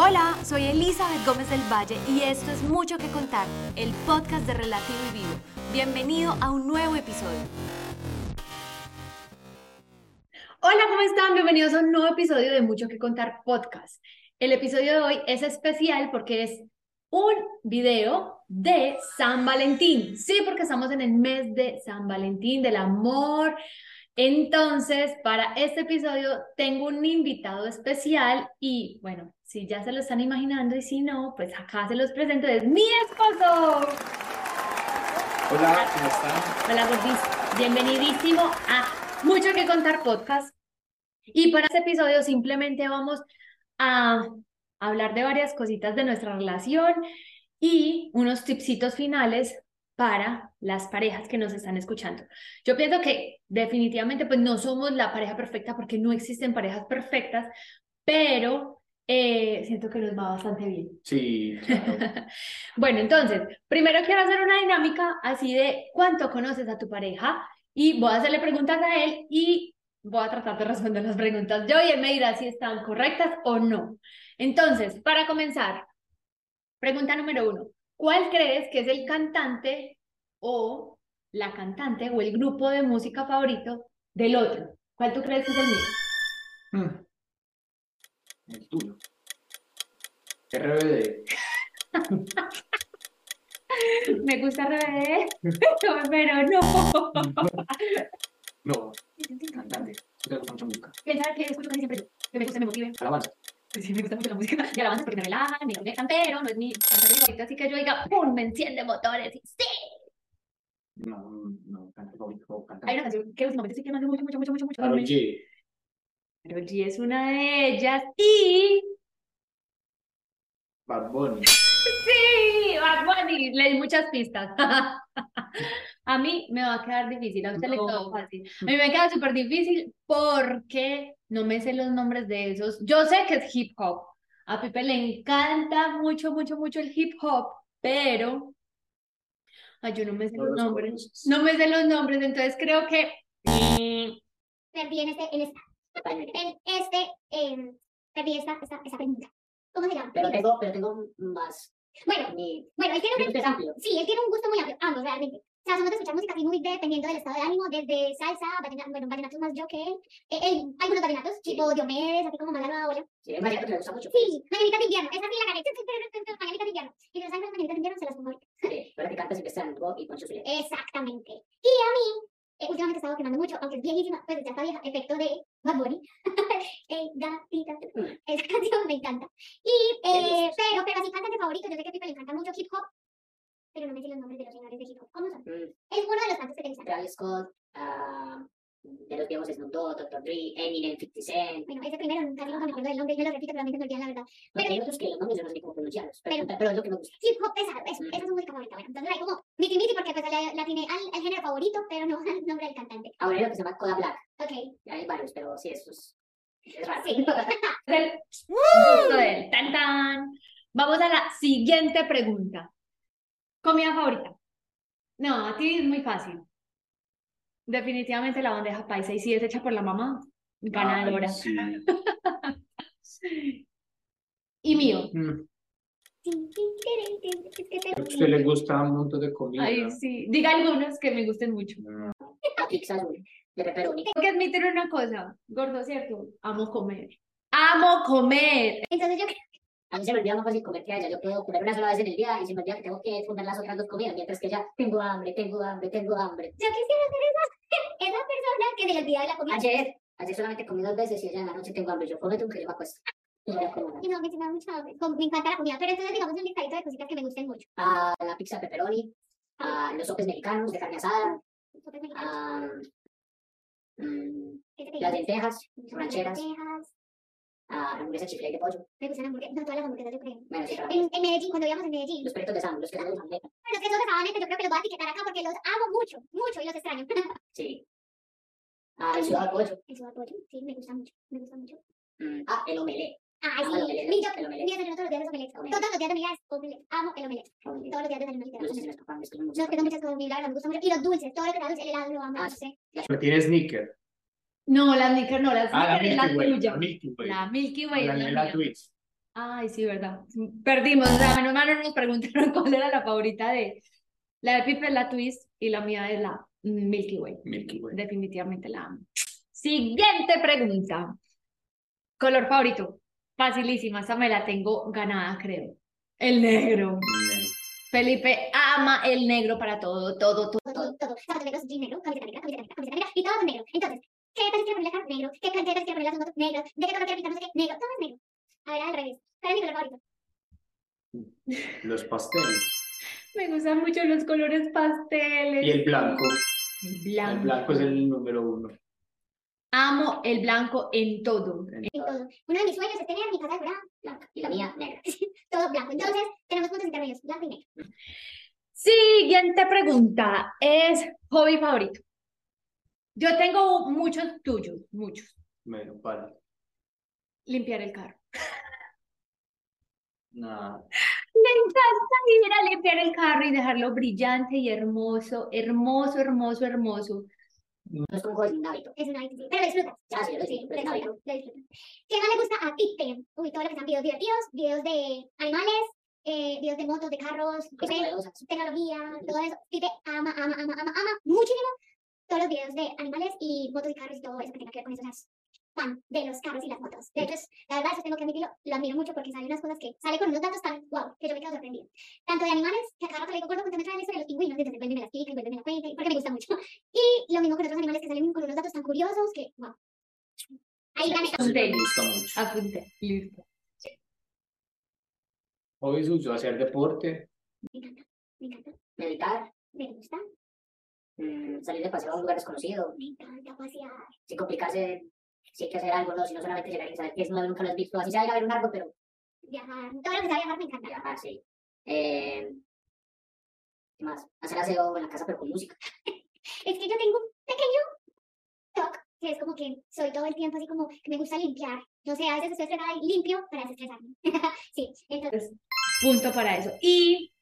Hola, soy Elizabeth Gómez del Valle y esto es Mucho que Contar, el podcast de Relativo y Vivo. Bienvenido a un nuevo episodio. Hola, ¿cómo están? Bienvenidos a un nuevo episodio de Mucho que Contar podcast. El episodio de hoy es especial porque es un video de San Valentín. Sí, porque estamos en el mes de San Valentín, del amor. Entonces, para este episodio tengo un invitado especial y bueno, si ya se lo están imaginando y si no, pues acá se los presento, es mi esposo. Hola, ¿cómo están? Hola, gordis. Bienvenidísimo a Mucho que Contar Podcast. Y para este episodio simplemente vamos a hablar de varias cositas de nuestra relación y unos tipsitos finales para las parejas que nos están escuchando. Yo pienso que definitivamente pues no somos la pareja perfecta porque no existen parejas perfectas, pero eh, siento que nos va bastante bien. Sí, claro. bueno, entonces, primero quiero hacer una dinámica así de cuánto conoces a tu pareja y voy a hacerle preguntas a él y voy a tratar de responder las preguntas yo y él me dirá si están correctas o no. Entonces, para comenzar, pregunta número uno. ¿Cuál crees que es el cantante o la cantante o el grupo de música favorito del otro? ¿Cuál tú crees que es el mío? Mm. El tuyo. RBD. Me gusta RBD, pero no. No, cantante. ¿Tú te gusta mucho música? Pensar que escucho casi siempre yo, que me gusta, me motive. Alabanza. Sí, me gusta mucho la música y alabanza porque me relajan, me conectan, pero no es mi cantante favorito, así que yo diga, ¡pum! Me enciende motores y ¡sí! No, no, cantante favorito. Hay una canción que últimamente estoy quemando mucho, mucho, mucho, mucho, mucho. Karol G. Karol G es una de ellas y... Bad Bunny. ¡Sí! Bad Bunny, le di muchas pistas. A mí me va a quedar difícil, a usted le No. quedó fácil. A mí me queda súper difícil porque no me sé los nombres de esos. Yo sé que es hip hop. A Pipe le encanta mucho, mucho, mucho el hip hop, pero ay, yo no me sé No los nombres. conoces. No me sé los nombres, entonces creo que mm, perdí en este, en esta, en este, eh, perdí esta, esta, esta pregunta. ¿Cómo se llama? Pero tengo, pero tengo más. Bueno, Mi, bueno, él tiene un, gusto amplio. sí, él tiene un gusto muy amplio, ambos realmente. Sea, somos de escuchar música así muy dependiendo del estado de ánimo, desde salsa, vallenato, bueno, vallenatos más yo que él, eh, él- algunos vallenatos, tipo Diomedes, así como larga bola. Sí, es variado, pero me gusta mucho. Sí, Mañanitas de invierno, esa sí la gané, Mañanitas de invierno. Y no saben las Mañanitas de invierno, se las pongo ahorita. Sí, pero la que canta en rock y con chufle. Exactamente. Y a mí, eh, últimamente he estado quemando mucho, aunque es viejísima, pues ya está vieja, efecto de Bad Bunny. eh, gatita. Esa canción me encanta. Y, eh, pero, pero así cantante favorito, yo sé que a Pipe le encanta mucho hip hop, pero no me sé los nombres de los señores de hip hop. ¿Cómo son? Mm, Es uno de los cantantes que te. Travis Scott, ah, de los viejos Snoop Dogg, Dr. Dre, Eminem, 50 Cent. Bueno, ese primero, nunca me acuerdo del nombre, yo lo repito, pero a mí me olvidan la verdad. Porque hay otros que los nombres yo no sé cómo pronunciarlos. Pero, Pero- pero es lo que me gusta. Hip hop pesado, eso, Mm. esa es su música favorita. Bueno, entonces hay como miti miti porque pues la, la tiene al, al género favorito, pero no al nombre del cantante. Ahora hay otro que se llama Coda Black. Ok. Hay varios, pero sí, eso es, es raro. Sí. es el gusto de él. Tan, tan. Vamos a la siguiente pregunta. Comida favorita. No, a ti es muy fácil. Definitivamente la bandeja paisa. Y si es hecha por la mamá, ganadora. Ay, sí. Y mío. Mm. A usted le gusta un montón de comida. Ay, sí. Diga algunos que me gusten mucho. Mm. Tengo que admitir una cosa, gordo, ¿cierto? Amo comer. ¡Amo comer! Entonces yo creo A mí se me olvida más fácil comer que a ella. Yo puedo comer una sola vez en el día y se me olvida que tengo que fundar las otras dos comidas, mientras que ella, tengo hambre, tengo hambre, tengo hambre. yo quisiera ser esa, esa persona que se le olvida de la comida. Ayer, ayer solamente comí dos veces y ella en la noche tengo hambre. Yo come tú que yo me acuesto. Y. Y no, me. Como- Me encanta la comida, pero entonces digamos un listadito de cositas que me gusten mucho. a la pizza pepperoni, a los sopes mexicanos de carne asada, Sopes mexicanos, a ¿qué te las lentejas, rancheras, lentejas, a la hamburguesa chifle de pollo. Me gustan hamburguesas, no todas las hamburguesas yo creo. Bueno, sí, pero En, en Medellín, cuando vivíamos en Medellín, los peritos de Sam, los que son de Jamaica. los quesos de sabaneta yo creo que los voy a etiquetar acá porque los amo mucho, mucho y los extraño. Sí. Ah, el sudado pollo. El sudado pollo, sí, me gusta mucho, me gusta mucho. Mm, ah, el omelette. Ay, Ah, el sí, mi, yo, el omelette. mi desayuno todos los días es omelette. Omelette. Todos los días de mi vida es omelette. Amo el omelette. Omelette. Todos los días de desayuno No sé literal. si se me escapan, es que no me No, gusta. tengo muchas cosas, mi verdad, me gusta mucho. Y los dulces, todo lo que sea dulce, el helado lo amo, Ah, no sé. Pero tiene sneaker. No, la Snickers no, la Ah, la Snickers es la Milky Way. tuya. La Milky Way. La Milky Way La es la. Twix. Ay, sí, verdad. Perdimos, o sea, menos mal no nos preguntaron cuál era la favorita de la de Pipe, la Twist, y la mía es la Milky Way. Milky Way. Definitivamente la amo. Siguiente pregunta. Color favorito. Facilísima, esa me la tengo ganada, creo. El negro. Ne- Felipe ama el negro para todo, todo, todo. todo, todo. Zapatos negros, jean negro, camiseta negra, camiseta negra, camiseta negra, y todo con negro. Entonces, ¿qué detalles quiero ponerle carro? Negro. ¿Qué detalles quiero ponerle a las motos? Negro. ¿De qué color quiero pintar? No sé qué. Negro. Todo es negro. A ver, al revés. ¿Cuál es mi color favorito? Los pasteles. Me gustan mucho los colores pasteles. Y el blanco. El El blanco. blanco es el número uno. Amo el blanco en todo. En todo. Uno de mis sueños es tener mi casa decorada blanca. Y la mía negra. todo blanco. Entonces, tenemos puntos intermedios. Blanco y negro. Siguiente pregunta es hobby favorito. Yo tengo muchos tuyos, muchos. Bueno, para. Limpiar el carro. Nada. Me encanta ir a limpiar el carro y dejarlo brillante y hermoso, hermoso, hermoso, hermoso. No es un hobby, es un hábito. Es un hábito. Pero lo disfrutas. Sí, yo lo Sí, disfruto, lo disfrutas. Disfrutas. ¿Qué más le gusta a Pipe? Uy, todo lo que sean videos divertidos, videos de animales, eh, videos de motos, de carros, novedosas. tecnología, todo eso. Pipe ama, ama, ama, ama, ama muchísimo todos los videos de animales y motos y carros y todo eso que tenga que ver con eso. O sea, es fan de los carros y las motos. De hecho, la verdad, eso tengo que admitirlo, lo admiro mucho porque sale unas cosas que sale con unos datos tan wow, que yo me quedo sorprendida. Tanto de animales, que a cada rato le digo, gordo, cuéntame otra vez la historia de los pingüinos, entonces vuelve y me la explica y vuelve y me la cuenta, porque me gusta mucho. Y lo mismo con otros animales que salen con unos datos tan curiosos que, wow. Ahí gané. Mucho. Apunté, listo. Hobby suyo, hacer deporte. Me encanta, me encanta, Meditar, me gusta, mm, salir de paseo a un lugar desconocido, me encanta pasear. sin complicarse si hay que hacer algo, no, sino solamente llegar y saber que es nuevo, nunca lo has visto. Así sea ir a ver un árbol, pero Viajar, todo lo que sea viajar me encanta. viajar, sí. Eh, ¿Qué más? Hacer aseo en la casa, pero con música. Es que yo tengo un pequeño toque, que es como que soy todo el tiempo así como que me gusta limpiar. No sé, a veces estoy estresada y limpio para desestresarme. sí, entonces, Punto para eso. Y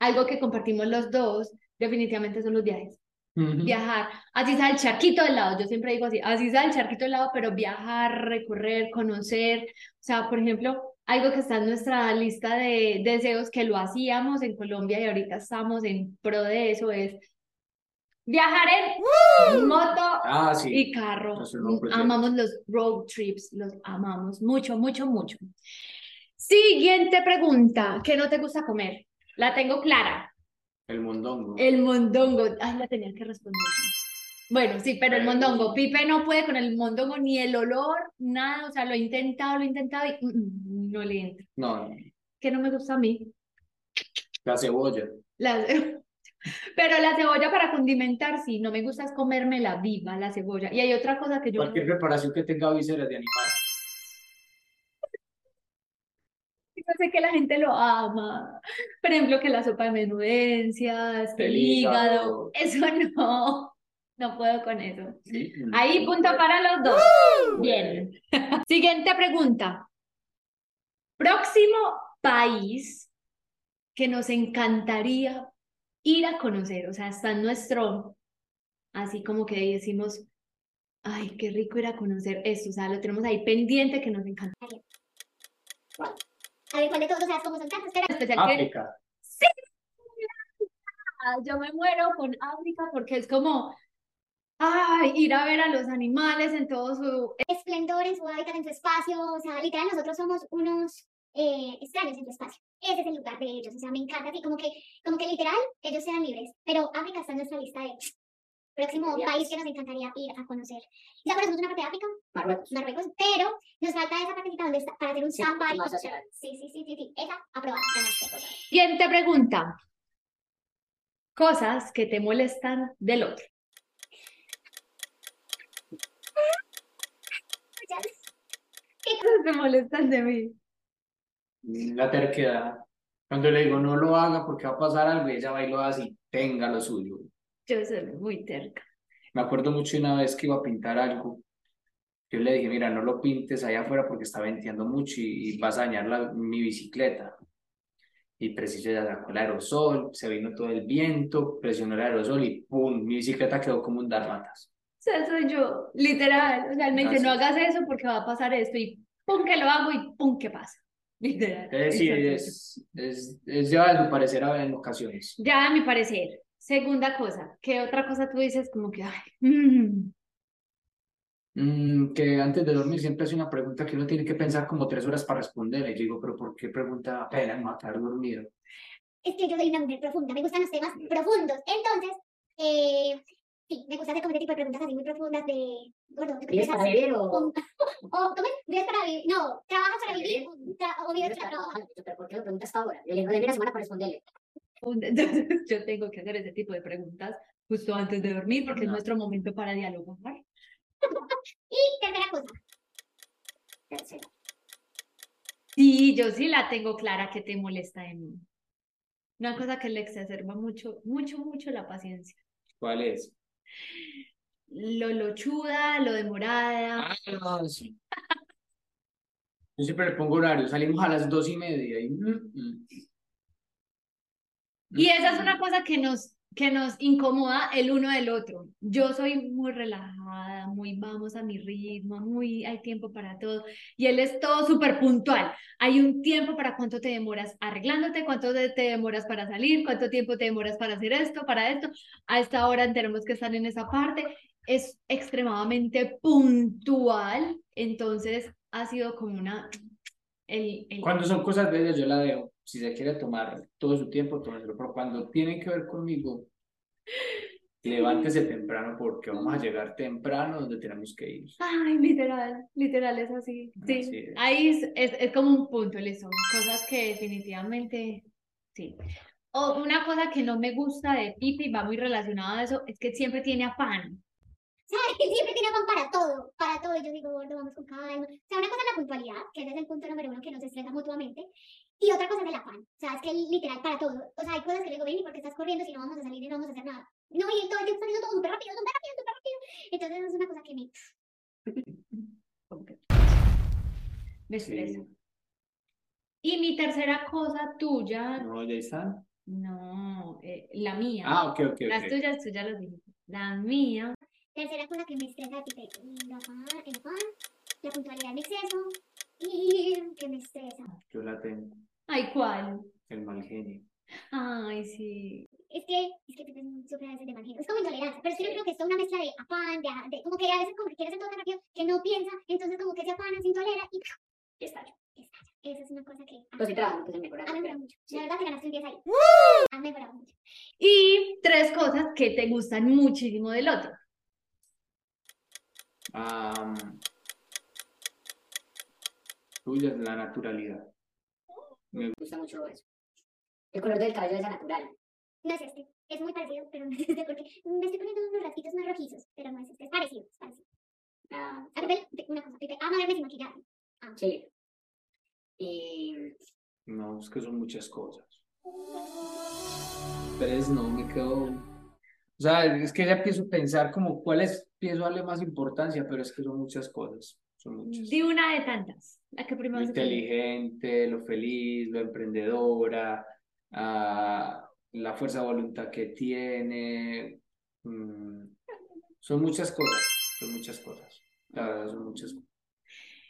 algo que compartimos los dos, definitivamente son los viajes. Viajar, así sea el charquito del lado, yo siempre digo así, así sea el charquito del lado, pero viajar, recorrer, conocer, o sea, por ejemplo, algo que está en nuestra lista de deseos que lo hacíamos en Colombia y ahorita estamos en pro de eso es viajar en moto Ah, sí. y carro. Amamos los road trips, los amamos mucho, mucho, mucho. Siguiente pregunta, ¿qué no te gusta comer? La tengo clara. El mondongo. El mondongo. Ay, la tenía que responder. Bueno, sí, pero el mondongo. Pipe no puede con el mondongo ni el olor, nada. O sea, lo he intentado, lo he intentado y mm, mm, no le entra. No, Que no me gusta a mí. la cebolla. La... Pero la cebolla para condimentar, sí, no me gusta es comérmela viva, la cebolla. Y hay otra cosa que yo... Cualquier preparación que tenga vísceras de animal. Sé que la gente lo ama. Por ejemplo, que la sopa de menudencias, el hígado. Eso no. No puedo con eso. Ahí punto para los dos. Bien. Siguiente pregunta. Próximo país que nos encantaría ir a conocer. O sea, está en nuestro, así como que decimos, ay, qué rico ir a conocer esto. O sea, lo tenemos ahí pendiente que nos encanta. A ver cuál de todos, o sea, como son tantos, pero especial que África. Sí, Ah, yo me muero con África porque es como, ay, ir a ver a los animales en todo su... esplendor en su hábitat, en su espacio, o sea, literal, nosotros somos unos eh, extraños en su espacio. Ese es el lugar de ellos, o sea, me encanta, así como que, como que literal, ellos sean libres, pero África está en nuestra lista de próximo país que nos encantaría ir a conocer. Ya conocemos una parte de África, Marruecos. Marruecos, pero nos falta esa partecita donde está, para hacer un Sí, safari. más hacia la- Sí, sí, sí, sí, sí, esa aprobada, ganaste. Siguiente pregunta. Cosas que te molestan del otro. ¿Qué cosas te molestan de mí? La terquedad. Cuando le digo no lo haga porque va a pasar algo, y ella va y lo hace y tenga lo suyo. Yo soy muy terca. Me acuerdo mucho una vez que iba a pintar algo. Yo le dije, mira, no lo pintes allá afuera porque está venteando mucho y, y vas a dañar la- mi bicicleta. Y preciso ya sacó el aerosol, se vino todo el viento, presionó el aerosol y ¡pum! Mi bicicleta quedó como un dálmatas. O sea, soy yo, literal. O sea, él me dice, no hagas eso porque va a pasar esto y pum, que lo hago y pum, que pasa. Literal. Es decir, es, es, es llevar su parecer a- en ocasiones. Ya a mi parecer. Segunda cosa, ¿qué otra cosa tú dices como que, ay, mm, Mm, que antes de dormir siempre hace una pregunta que uno tiene que pensar como tres horas para responder. Y yo digo, pero ¿por qué pregunta apenas matar dormido? Es que yo soy una mujer profunda, me gustan los temas profundos. Entonces, eh, sí, me gusta hacer como este tipo de preguntas así muy profundas de, gordo, ¿tú ¿Vives para vivir o, O, ¿cómo es? ¿Vives para vivir? No, ¿trabajas para vivir? o tra- ¿O vives para trabajar? ¿Pero por qué lo preguntas ahora? Yo le digo, de una semana para responderle. Entonces, yo tengo que hacer ese tipo de preguntas justo antes de dormir porque es nuestro momento para dialogar. Y tercera cosa, Tercero. Sí, yo sí la tengo clara que te molesta de mí. Una cosa que le exacerba mucho, mucho, mucho la paciencia. ¿Cuál es? Lo lochuda, lo demorada. Ah, sí. Yo siempre le pongo horario, salimos a las dos y media y... Y esa es una cosa que nos, que nos incomoda el uno del otro. Yo soy muy relajada, muy vamos a mi ritmo, muy hay tiempo para todo. Y él es todo súper puntual. Hay un tiempo para cuánto te demoras arreglándote, cuánto te demoras para salir, cuánto tiempo te demoras para hacer esto, para esto. A esta hora tenemos que estar en esa parte. Es extremadamente puntual. Entonces ha sido como una... El, el- Cuando son cosas de ellas, yo la dejo. Si se quiere tomar todo su tiempo, tómeselo. Pero cuando tienen que ver conmigo, levántese temprano porque vamos a llegar temprano donde tenemos que ir. Ay, literal, literal es así. Sí, Así es. ahí es, es, es como un punto, son cosas que definitivamente, sí. O una cosa que no me gusta de Pipi, va muy relacionado a eso, es que siempre tiene afán. ¿sabes? Él siempre tiene afán para todo, para todo. Y yo digo, gordo, vamos con calma. O sea, una cosa es la puntualidad, que ese es el punto número uno que nos estresa mutuamente. Y otra cosa es el afán. O sea, es que literal para todo. O sea, hay cosas que le digo, ven, ¿y por qué estás corriendo si no vamos a salir y no vamos a hacer nada? No, y él todo el tiempo está haciendo todo súper rápido, súper rápido, súper rápido. Entonces es una cosa que me... Me Sí. estresa. Y mi tercera cosa tuya, No, ya están. no, eh, la mía. Ah, ok, ok, Las ok. tuyas, tú ya las dijiste. La mía, Tercera cosa que me estresa, tipo, el afán, el afán, la puntualidad en exceso y que me estresa. Yo la tengo. Ay, ¿cuál? El mal genio. Ay, sí. Es que, es que sufre a veces de mal genio. Es como intolerancia, pero es que yo creo que es una mezcla de afán, de, de- como que a veces como que quiere hacer todo tan rápido que no piensa, entonces como que se afana, se intolera y está. estalla. Esa es una cosa que Pues sí, trabajo, pues en mejorar. ha mejorado mucho. La verdad que ganaste un 10 ahí. Ha mejorado mucho. Y tres cosas que te gustan muchísimo del otro. Am, tuya es la naturalidad. Me gusta mucho eso. El color del cabello es natural. No es este, es muy parecido, pero no es este porque me estoy poniendo unos rasquitos más rojizos, pero no es este, es parecido, es parecido. Ah, A Pipe, una cosa, Pipe ama verme sin maquillaje. sí. Y No, es que son muchas cosas. Tres, no, me quedo. O sea, es que ya empiezo a pensar como cuáles pienso darle más importancia, pero es que son muchas cosas. Son muchas. Di una de tantas. La que Lo primero se inteligente, lo feliz, lo emprendedora, ah, la fuerza de voluntad que tiene. mm, son muchas cosas, son muchas cosas. La verdad, son muchas cosas.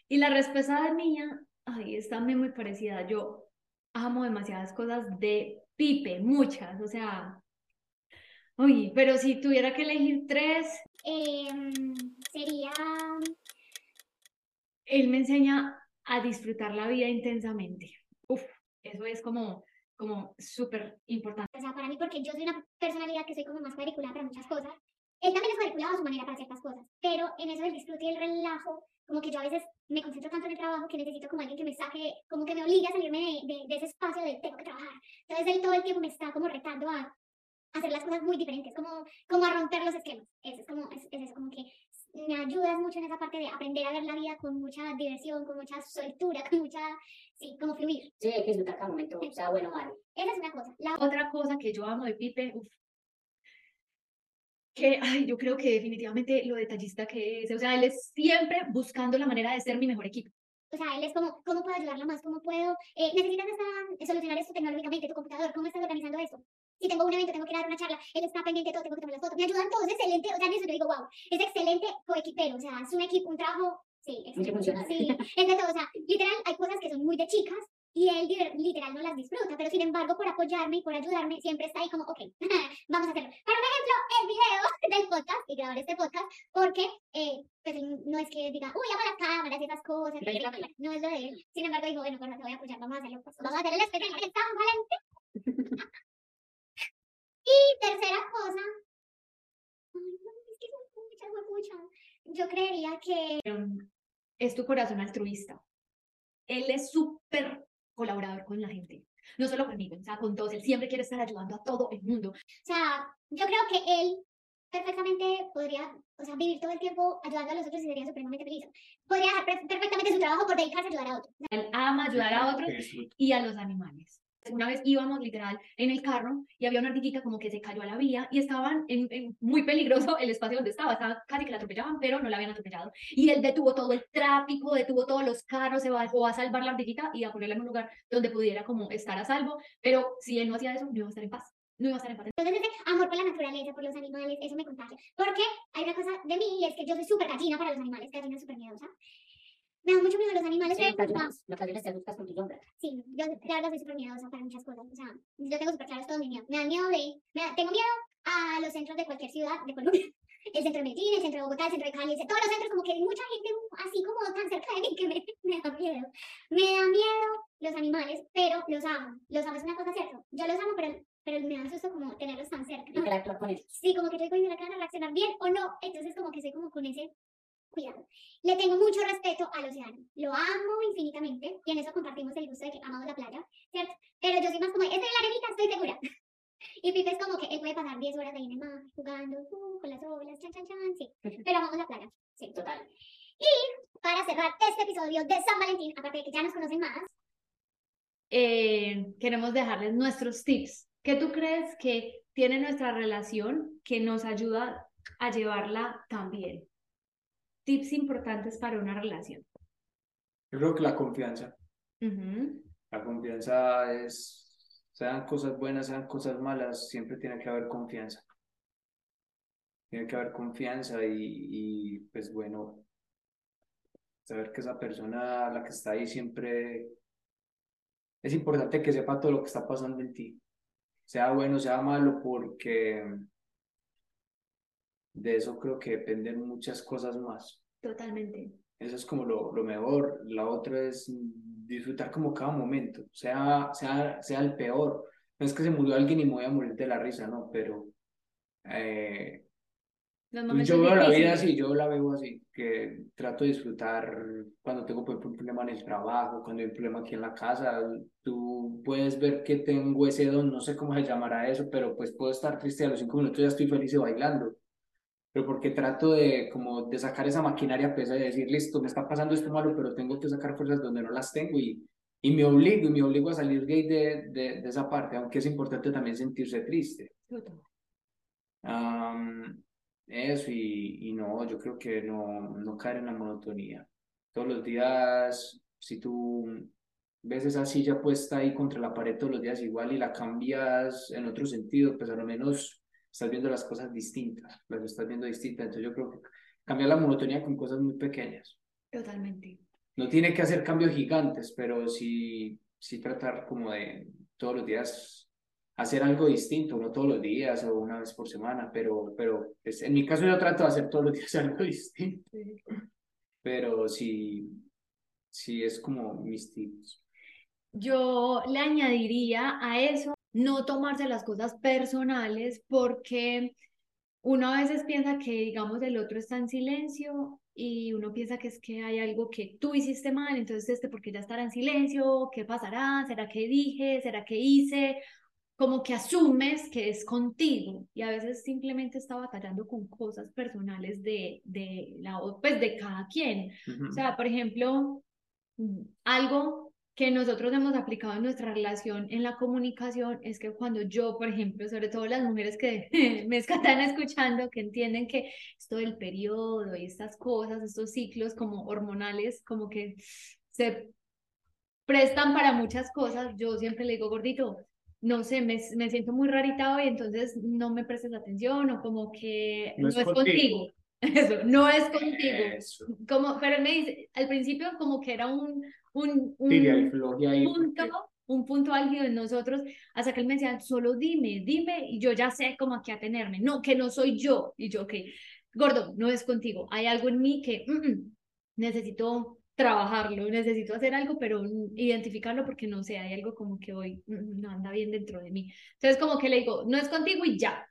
Y la respuesta de mía, ay, es también muy parecida. Yo amo demasiadas cosas de Pipe, muchas. O sea, uy, pero si tuviera que elegir tres, Em, sería, él me enseña a disfrutar la vida intensamente. Uf, eso es como, como súper importante. o sea, para mí, porque yo soy una personalidad que soy como más cuadriculada para muchas cosas. Él también es cuadriculado a su manera para ciertas cosas, pero en eso del disfrute y el relajo, como que yo a veces me concentro tanto en el trabajo que necesito como alguien que me saque, como que me obligue a salirme de, de, de ese espacio de tengo que trabajar. Entonces él todo el tiempo me está como retando a hacer las cosas muy diferentes, como, como a romper los esquemas. Eso es como, es, es eso, como que me ayudas mucho en esa parte de aprender a ver la vida con mucha diversión, con mucha soltura, con mucha, sí, como fluir. sí, hay que disfrutar cada momento, sea bueno o malo. Esa es una cosa. La Otra cosa que yo amo de Pipe, uf, que ay, yo creo que definitivamente lo detallista que es. O sea, él es siempre buscando la manera de ser mi mejor equipo. O sea, él es como, ¿cómo puedo ayudarla más? ¿Cómo puedo? Eh, ¿Necesitas esta- solucionar esto tecnológicamente, tu computador? ¿Cómo estás organizando eso? Si tengo un evento, tengo que dar una charla, él está pendiente de todo, tengo que tomar las fotos. Me ayudan todos, es excelente. O sea, en eso yo digo, wow, es excelente coequipero. O sea, es un equipo, un trabajo, sí, excelente. Sí, es de todo. O sea, literal, hay cosas que son muy de chicas, y él literal no las disfruta, pero sin embargo por apoyarme y por ayudarme siempre está ahí como, ok, vamos a hacerlo. Para un ejemplo, el video del podcast y grabar este podcast, porque eh, pues no es que diga, uy, amo las cámaras y esas cosas, que- no es lo de él. Sin embargo dijo, bueno, pues te voy a apoyar, vamos a hacerlo, pues, vamos a hacer el especial Valentín. y tercera cosa. Yo creería que es tu corazón altruista. Él es súper colaborador con la gente. No solo conmigo, o sea, con todos. Él siempre quiere estar ayudando a todo el mundo. O sea, yo creo que él perfectamente podría, o sea, vivir todo el tiempo ayudando a los otros y sería supremamente feliz. Podría dejar per- perfectamente su trabajo por dedicarse a ayudar a otros. Él ama ayudar a otros y a los animales. Una vez íbamos literal en el carro y había una ardillita como que se cayó a la vía y estaban en, muy peligroso el espacio donde estaba, estaba casi que la atropellaban, pero no la habían atropellado. Y él detuvo todo el tráfico, detuvo todos los carros, se bajó a salvar la ardillita y a ponerla en un lugar donde pudiera como estar a salvo, pero si él no hacía eso, no iba a estar en paz, no iba a estar en paz. Entonces, amor por la naturaleza, por los animales, eso me contagia. Porque hay una cosa de mí y es que yo soy súper gallina para los animales, gallina súper miedosa. Me da mucho miedo los animales, Sí, pero ocasiones, en ocasiones te asustas con tu sombra. Sí, yo la verdad soy súper miedosa para muchas cosas. O sea, yo tengo súper claros todos mis miedos. Me da miedo de. Me da- tengo miedo a los centros de cualquier ciudad de Colombia. El centro de Medellín, el centro de Bogotá, el centro de Cali, el- todos los centros, como que hay mucha gente así como tan cerca de mí que me, me da miedo. Me da miedo los animales, pero los amo. Los amo es una cosa cierta. Yo los amo, pero, pero me da susto como tenerlos tan cerca. Interactuar con ellos. Sí, como que yo digo, ¿y que van a reaccionar bien o no? Entonces, como que soy como con ese cuidado. Le tengo mucho respeto al océano. Lo amo infinitamente y en eso compartimos el gusto de que amamos la playa, ¿cierto? Pero yo soy más como, estoy en la arenita, estoy segura. Y Pipe es como que él puede pasar 10 horas ahí en el mar, jugando, uh, con las olas, chan, chan, chan, sí. Pero amamos la playa, sí, total. Y para cerrar este episodio de San Valentín, aparte de que ya nos conocen más, eh, queremos dejarles nuestros tips. ¿Qué tú crees que tiene nuestra relación que nos ayuda a llevarla también? Tips importantes para una relación. Yo creo que la confianza. La confianza es, sean cosas buenas, sean cosas malas, siempre tiene que haber confianza. Tiene que haber confianza y, y pues bueno, saber que esa persona, la que está ahí, siempre es importante que sepa todo lo que está pasando en ti, sea bueno, sea malo, porque de eso creo que dependen muchas cosas más. Totalmente. Eso es como lo, lo mejor. La otra es disfrutar como cada momento, sea, sea, sea el peor. No es que se murió alguien y me voy a morir de la risa, no, pero eh, pues yo veo la vida así, yo la veo así, que trato de disfrutar cuando tengo por ejemplo, un problema en el trabajo, cuando hay un problema aquí en la casa. Tú puedes ver que tengo ese don, no sé cómo se llamará eso, pero pues puedo estar triste a los cinco minutos ya estoy feliz y bailando pero porque trato de como de sacar esa maquinaria pesada y decir, listo, me está pasando esto malo, pero tengo que sacar fuerzas donde no las tengo y, y me obligo, y me obligo a salir de, ahí de, de, de esa parte, aunque es importante también sentirse triste. Am, eso y, y no, yo creo que no, no caer en la monotonía. Todos los días, si tú ves esa silla puesta ahí contra la pared todos los días igual y la cambias en otro sentido, pues a lo menos estás viendo las cosas distintas, las estás viendo distintas. Entonces yo creo que cambiar la monotonía con cosas muy pequeñas. Totalmente. No tiene que hacer cambios gigantes, pero sí, sí tratar como de todos los días hacer algo distinto, no todos los días o una vez por semana, pero, pero pues, en mi caso yo trato de hacer todos los días algo distinto, pero sí, sí es como mis tips. Yo le añadiría a eso no tomarse las cosas personales porque uno a veces piensa que, digamos, el otro está en silencio y uno piensa que es que hay algo que tú hiciste mal, entonces este porque ya estará en silencio, ¿qué pasará? ¿Será que dije? ¿Será que hice? Como que asumes que es contigo y a veces simplemente está batallando con cosas personales de, de, la, pues de cada quien. O sea, por ejemplo, mm, algo que nosotros hemos aplicado en nuestra relación en la comunicación es que cuando yo, por ejemplo, sobre todo las mujeres que me están escuchando, que entienden que esto del periodo y estas cosas, estos ciclos como hormonales, como que se prestan para muchas cosas, yo siempre le digo, gordito, no sé, me, me siento muy rarita hoy, entonces no me prestes atención o como que No no es es contigo. contigo. Eso, no es contigo Eso. como, pero él me dice, al principio como que era un, un, un, Sí, ahí floje ahí, punto, porque- un punto álgido en nosotros, hasta que él me decía, solo dime, dime, y yo ya sé cómo aquí atenerme. No, que no soy yo. Y yo, que, gordo, no es contigo. Hay algo en mí que mm, mm, necesito trabajarlo, necesito hacer algo, pero mm, identificarlo porque no sé, hay algo como que hoy mm, no anda bien dentro de mí. Entonces, como que le digo, no es contigo y ya.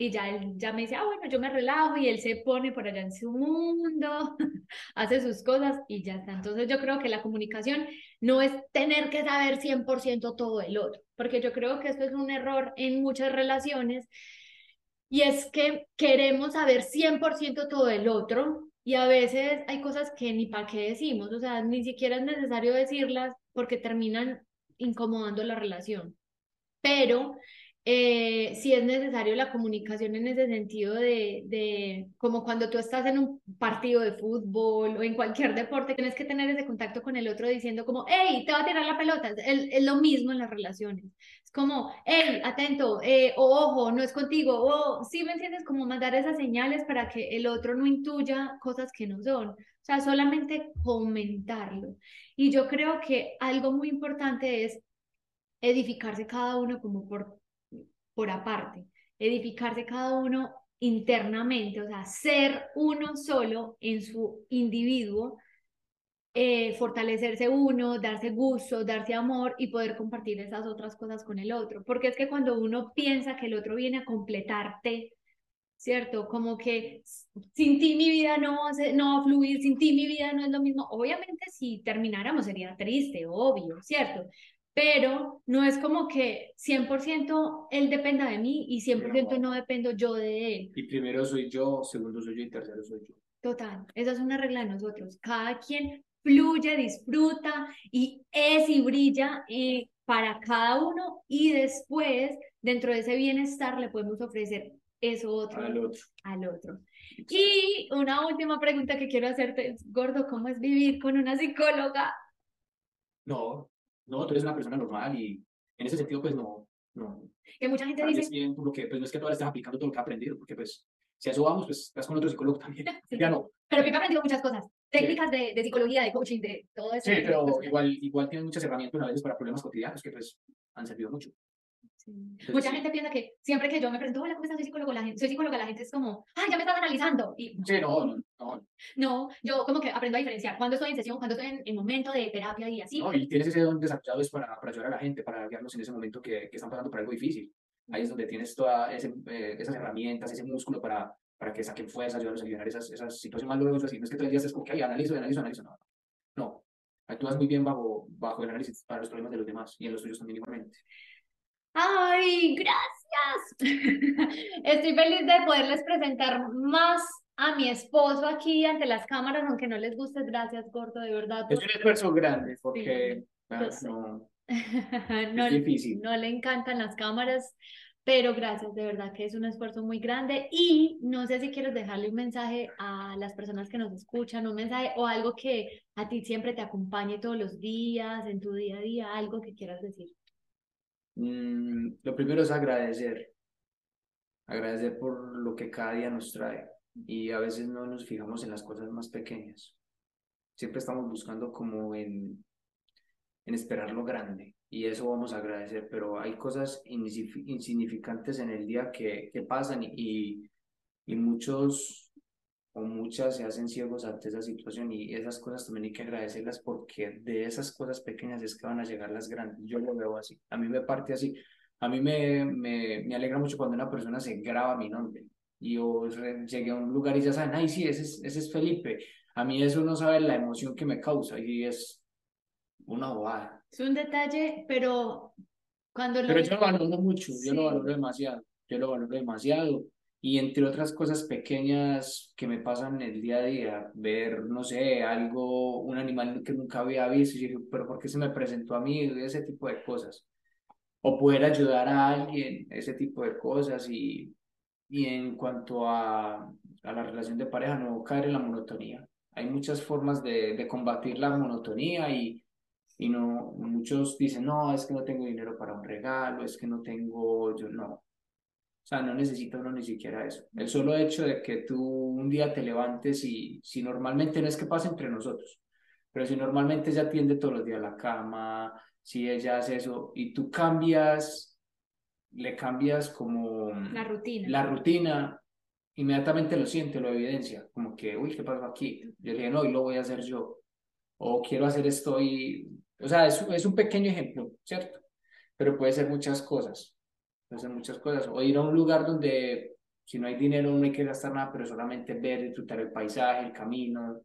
Y ya él ya me dice, ah, bueno, yo me relajo y él se pone por allá en su mundo, hace sus cosas y ya está. Entonces yo creo que la comunicación no es tener que saber 100% todo el otro, porque yo creo que esto es un error en muchas relaciones y es que queremos saber 100% todo el otro y a veces hay cosas que ni para qué decimos, o sea, ni siquiera es necesario decirlas porque terminan incomodando la relación. Pero eh, sí es necesario la comunicación en ese sentido de, de, como cuando tú estás en un partido de fútbol o en cualquier deporte, tienes que tener ese contacto con el otro diciendo como, hey, te va a tirar la pelota. Es, es lo mismo en las relaciones. Es como, hey, atento, eh, o ojo, no es contigo, o sí me entiendes, como mandar esas señales para que el otro no intuya cosas que no son. O sea, solamente comentarlo. Y yo creo que algo muy importante es edificarse cada uno como por, por aparte, edificarse cada uno internamente, o sea, ser uno solo en su individuo, eh, fortalecerse uno, darse gusto, darse amor y poder compartir esas otras cosas con el otro. Porque es que cuando uno piensa que el otro viene a completarte, ¿cierto? Como que sin ti mi vida no va, a fluir, sin ti mi vida no es lo mismo. Obviamente si termináramos sería triste, obvio, ¿cierto? Pero no es como que 100% él dependa de mí y 100% no dependo yo de él. Y primero soy yo, segundo soy yo y tercero soy yo. Total, esa es una regla de nosotros. Cada quien fluye, disfruta y es y brilla eh, para cada uno y después dentro de ese bienestar le podemos ofrecer eso otro Al otro. al otro. Y una última pregunta que quiero hacerte, Gordo, ¿cómo es vivir con una psicóloga? No, no, tú eres una persona normal y en ese sentido, pues no, no. Que mucha gente dice, bien por lo que, pues no es que tú ahora estés aplicando todo lo que has aprendido, porque pues si a eso vamos, pues estás con otro psicólogo también. Sí. Ya no. pero que he aprendido muchas cosas, técnicas de, de psicología, de coaching, de todo eso. Sí, pero igual, igual tienes muchas herramientas a veces para problemas cotidianos que pues han servido mucho. Sí. Mucha gente piensa que siempre que yo me presento, hola, ¿cómo estás? Soy psicólogo, la gente, soy psicóloga, la gente es como, ay, ya me estás analizando. Y Sí, no, no, no, no, yo como que aprendo a diferenciar cuando estoy en sesión, cuando estoy en, en momento de terapia y así. no, y tienes ese don desarrollado es para, para ayudar a la gente, para guiarlos en ese momento que, que están pasando por algo difícil. Ahí es donde tienes todas esas herramientas, ese músculo para, para que saquen fuerza, ayudarlos a aliviar esas, esas situaciones más dolorosas. Y no es que todo el día estés como que ay, analizo, analizo, analizo. No, no. Actúas muy bien bajo, bajo el análisis para los problemas de los demás y en los tuyos también igualmente. ¡Ay, gracias! Estoy feliz de poderles presentar más a mi esposo aquí ante las cámaras, aunque no les guste. Gracias, Gordo, de verdad. Es un esfuerzo grande porque no, no, es difícil. no le encantan las cámaras, pero gracias, de verdad que es un esfuerzo muy grande. Y no sé si quieres dejarle un mensaje a las personas que nos escuchan, un mensaje o algo que a ti siempre te acompañe todos los días, en tu día a día, algo que quieras decir. Mm, lo primero es agradecer, agradecer por lo que cada día nos trae y a veces no nos fijamos en las cosas más pequeñas. Siempre estamos buscando como en, en esperar lo grande y eso vamos a agradecer, pero hay cosas insignifi- insignificantes en el día que, que pasan y, y muchos o muchas se hacen ciegos ante esa situación y esas cosas también hay que agradecerlas porque de esas cosas pequeñas es que van a llegar las grandes. Yo lo veo así, a mí me parte así. A mí me, me, me alegra mucho cuando una persona se graba mi nombre y yo llegué a un lugar y ya saben, ay, sí, ese es, ese es Felipe. A mí eso no sabe la emoción que me causa y es una bobada. Es un detalle, pero cuando lo Pero yo lo valoro mucho, yo lo valoro demasiado, yo lo valoro demasiado. Y entre otras cosas pequeñas que me pasan el día a día, ver, no sé, algo, un animal que nunca había visto, y digo, pero ¿por qué se me presentó a mí? Ese tipo de cosas. O poder ayudar a alguien, ese tipo de cosas. Y, y en cuanto a, a la relación de pareja, no caer en la monotonía. Hay muchas formas de, de combatir la monotonía y, y no, muchos dicen, no, es que no tengo dinero para un regalo, es que no tengo, yo no. O sea, no necesita uno ni siquiera eso. El solo hecho de que tú un día te levantes y si normalmente no es que pase entre nosotros, Pero si normalmente ella atiende todos los días a la cama, si ella hace eso y tú cambias, le cambias como La rutina. la rutina, inmediatamente lo siente, lo evidencia, como que, uy, ¿qué pasó aquí? Yo le dije, no, hoy lo voy a hacer yo, o quiero hacer esto y, o sea, es, es un pequeño ejemplo, ¿cierto? Pero puede ser muchas cosas, puede ser muchas cosas, o ir a un lugar donde si no hay dinero no hay que gastar nada, pero solamente ver, disfrutar el paisaje, el camino,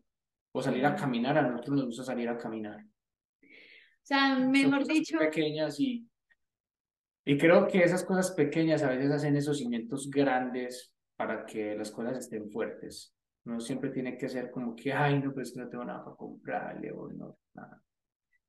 o salir a caminar, a nosotros nos gusta salir a caminar. O sea, Son mejor cosas dicho, pequeñas y, y creo que esas cosas pequeñas a veces hacen esos cimientos grandes para que las cosas estén fuertes. No siempre tiene que ser como que, ay, no, pues que no tengo nada para comprarle o no, nada.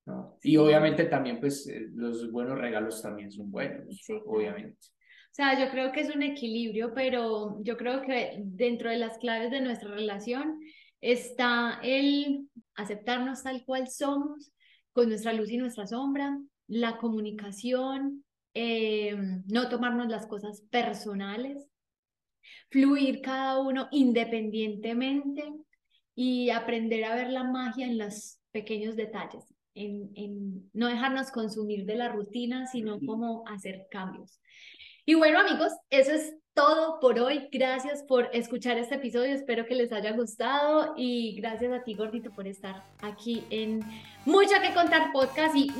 No. Y obviamente también, pues, eh, los buenos regalos también son buenos, Sí, obviamente. O sea, yo creo que es un equilibrio, pero yo creo que dentro de las claves de nuestra relación está el aceptarnos tal cual somos, con nuestra luz y nuestra sombra, la comunicación, eh, no tomarnos las cosas personales, fluir cada uno independientemente y aprender a ver la magia en los pequeños detalles, en, en no dejarnos consumir de la rutina, sino como hacer cambios. Y bueno, amigos, eso es todo por hoy. Gracias por escuchar este episodio. Espero que les haya gustado y gracias a ti, Gordito, por estar aquí en Mucho que contar podcast y.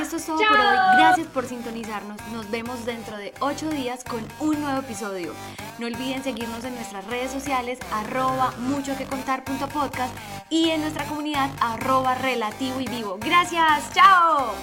Esto es todo ¡Chao! por hoy. Gracias por sintonizarnos. Nos vemos dentro de 8 días con un nuevo episodio. No olviden seguirnos en nuestras redes sociales, arroba mucho que contar punto podcast y en nuestra comunidad arroba relativo y vivo. Gracias. Chao.